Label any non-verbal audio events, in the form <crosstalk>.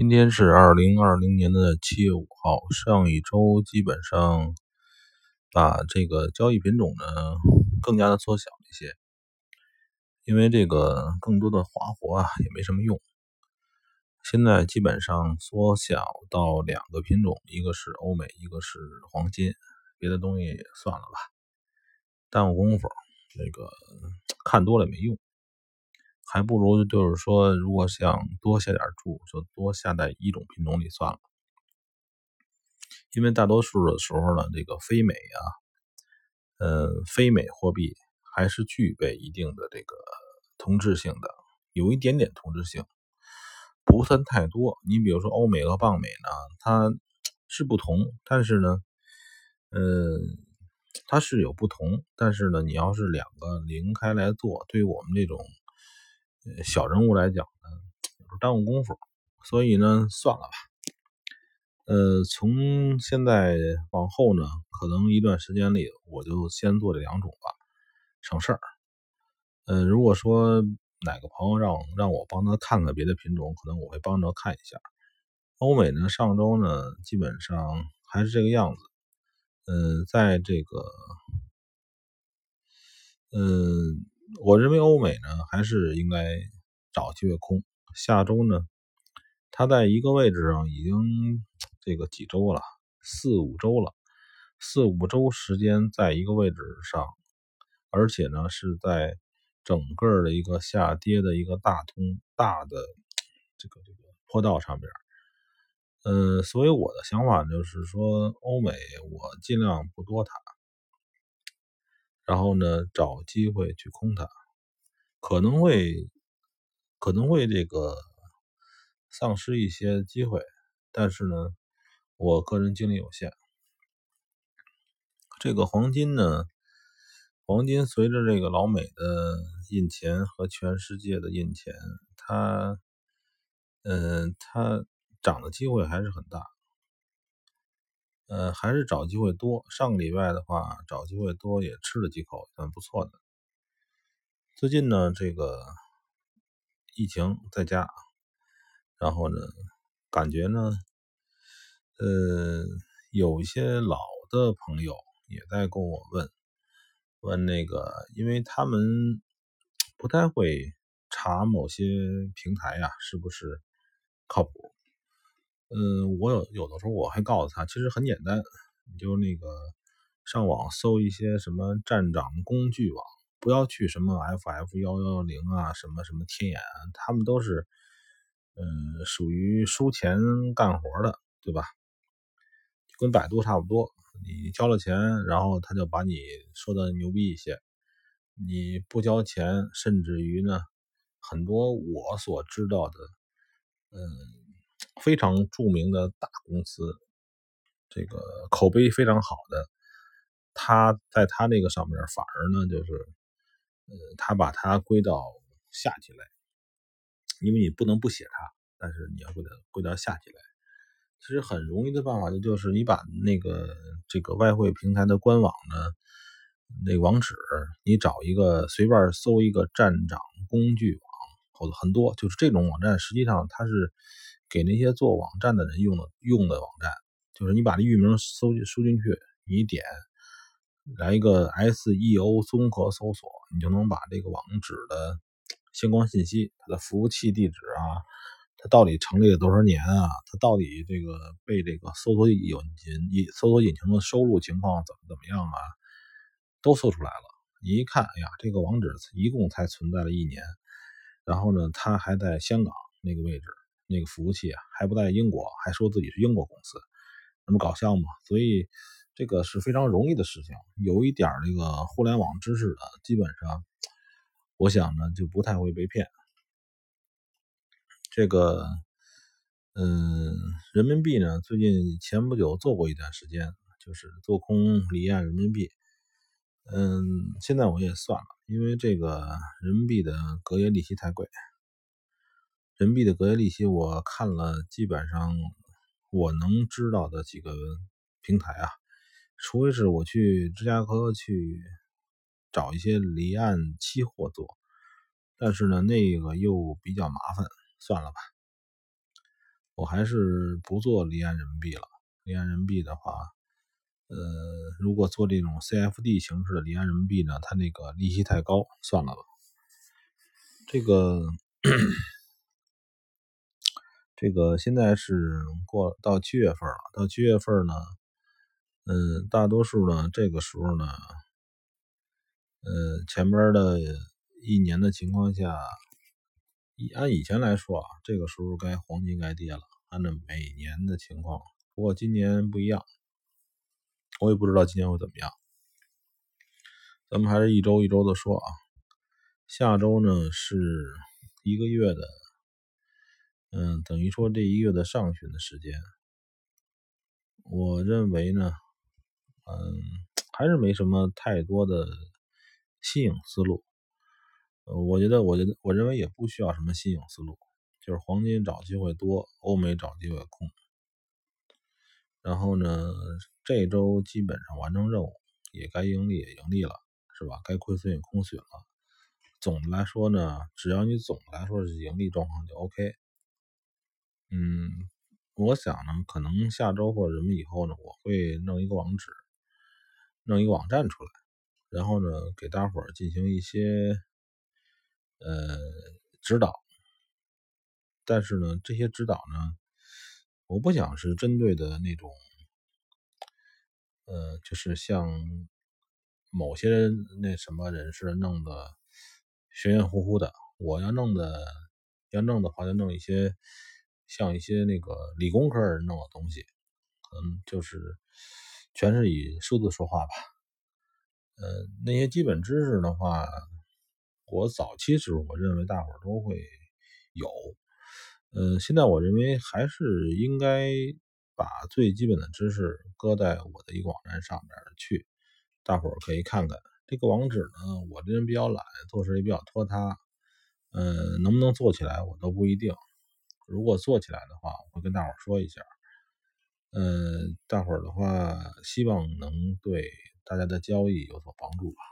今天是二零二零年的七月五号。上一周基本上把这个交易品种呢更加的缩小一些，因为这个更多的花活啊也没什么用。现在基本上缩小到两个品种，一个是欧美，一个是黄金，别的东西也算了吧，耽误功夫。这个看多了没用。还不如就是说，如果想多下点注，就多下在一种品种里算了。因为大多数的时候呢，这个非美啊，呃，非美货币还是具备一定的这个同质性的，有一点点同质性，不算太多。你比如说欧美和棒美呢，它 <tsk> 是不同，但是呢，呃，它是有不同，但是呢，你要是两个零开来做，对于我们这种。小人物来讲呢，有时候耽误功夫，所以呢，算了吧。呃，从现在往后呢，可能一段时间里，我就先做这两种吧，省事儿。呃，如果说哪个朋友让让我帮他看看别的品种，可能我会帮着看一下。欧美呢，上周呢，基本上还是这个样子。嗯，在这个，嗯。我认为欧美呢还是应该找机会空。下周呢，它在一个位置上已经这个几周了，四五周了，四五周时间在一个位置上，而且呢是在整个的一个下跌的一个大通大的这个这个坡道上边。呃，所以我的想法就是说，欧美我尽量不多谈。然后呢，找机会去空它，可能会可能会这个丧失一些机会，但是呢，我个人精力有限。这个黄金呢，黄金随着这个老美的印钱和全世界的印钱，它，嗯，它涨的机会还是很大。呃，还是找机会多。上个礼拜的话，找机会多也吃了几口，算不错的。最近呢，这个疫情在家，然后呢，感觉呢，呃，有一些老的朋友也在跟我问，问那个，因为他们不太会查某些平台呀，是不是靠谱。嗯，我有有的时候我还告诉他，其实很简单，你就那个上网搜一些什么站长工具网，不要去什么 FF 幺幺零啊，什么什么天眼，他们都是嗯属于收钱干活的，对吧？跟百度差不多，你交了钱，然后他就把你说的牛逼一些；你不交钱，甚至于呢，很多我所知道的，嗯。非常著名的大公司，这个口碑非常好的，他在他那个上面反而呢，就是，呃，他把它归到下级来，因为你不能不写它，但是你要归到归到下级来。其实很容易的办法，就就是你把那个这个外汇平台的官网呢，那网址，你找一个随便搜一个站长工具网，或者很多，就是这种网站，实际上它是。给那些做网站的人用的用的网站，就是你把这域名搜输进去，你点来一个 SEO 综合搜索，你就能把这个网址的相关信息，它的服务器地址啊，它到底成立了多少年啊，它到底这个被这个搜索引擎搜索引擎的收录情况怎么怎么样啊，都搜出来了。你一看，哎呀，这个网址一共才存在了一年，然后呢，它还在香港那个位置。那个服务器啊，还不在英国，还说自己是英国公司，那么搞笑嘛？所以这个是非常容易的事情。有一点这个互联网知识的，基本上我想呢就不太会被骗。这个，嗯，人民币呢，最近前不久做过一段时间，就是做空离岸人民币。嗯，现在我也算了，因为这个人民币的隔夜利息太贵。人民币的隔夜利息，我看了，基本上我能知道的几个平台啊，除非是我去芝加哥去找一些离岸期货做，但是呢，那个又比较麻烦，算了吧。我还是不做离岸人民币了。离岸人民币的话，呃，如果做这种 CFD 形式的离岸人民币呢，它那个利息太高，算了吧。这个这个现在是过到七月份了，到七月份呢，嗯，大多数呢这个时候呢，呃，前边的一年的情况下。以按以前来说啊，这个时候该黄金该跌了。按照每年的情况，不过今年不一样，我也不知道今年会怎么样。咱们还是一周一周的说啊。下周呢是一个月的，嗯，等于说这一月的上旬的时间。我认为呢，嗯，还是没什么太多的新颖思路。我觉得，我觉得，我认为也不需要什么新颖思路，就是黄金找机会多，欧美找机会空。然后呢，这周基本上完成任务，也该盈利也盈利了，是吧？该亏损也空损了。总的来说呢，只要你总的来说是盈利状况就 OK。嗯，我想呢，可能下周或者什么以后呢，我会弄一个网址，弄一个网站出来，然后呢，给大伙儿进行一些。呃，指导，但是呢，这些指导呢，我不想是针对的那种，呃，就是像某些那什么人士弄的玄玄乎乎的。我要弄的，要弄的话，就弄一些像一些那个理工科人弄的东西，嗯，就是全是以数字说话吧。呃，那些基本知识的话。我早期时候，我认为大伙儿都会有，嗯，现在我认为还是应该把最基本的知识搁在我的一个网站上面去，大伙儿可以看看这个网址呢。我这人比较懒，做事也比较拖沓，嗯，能不能做起来我都不一定。如果做起来的话，我会跟大伙儿说一下，嗯，大伙儿的话希望能对大家的交易有所帮助吧。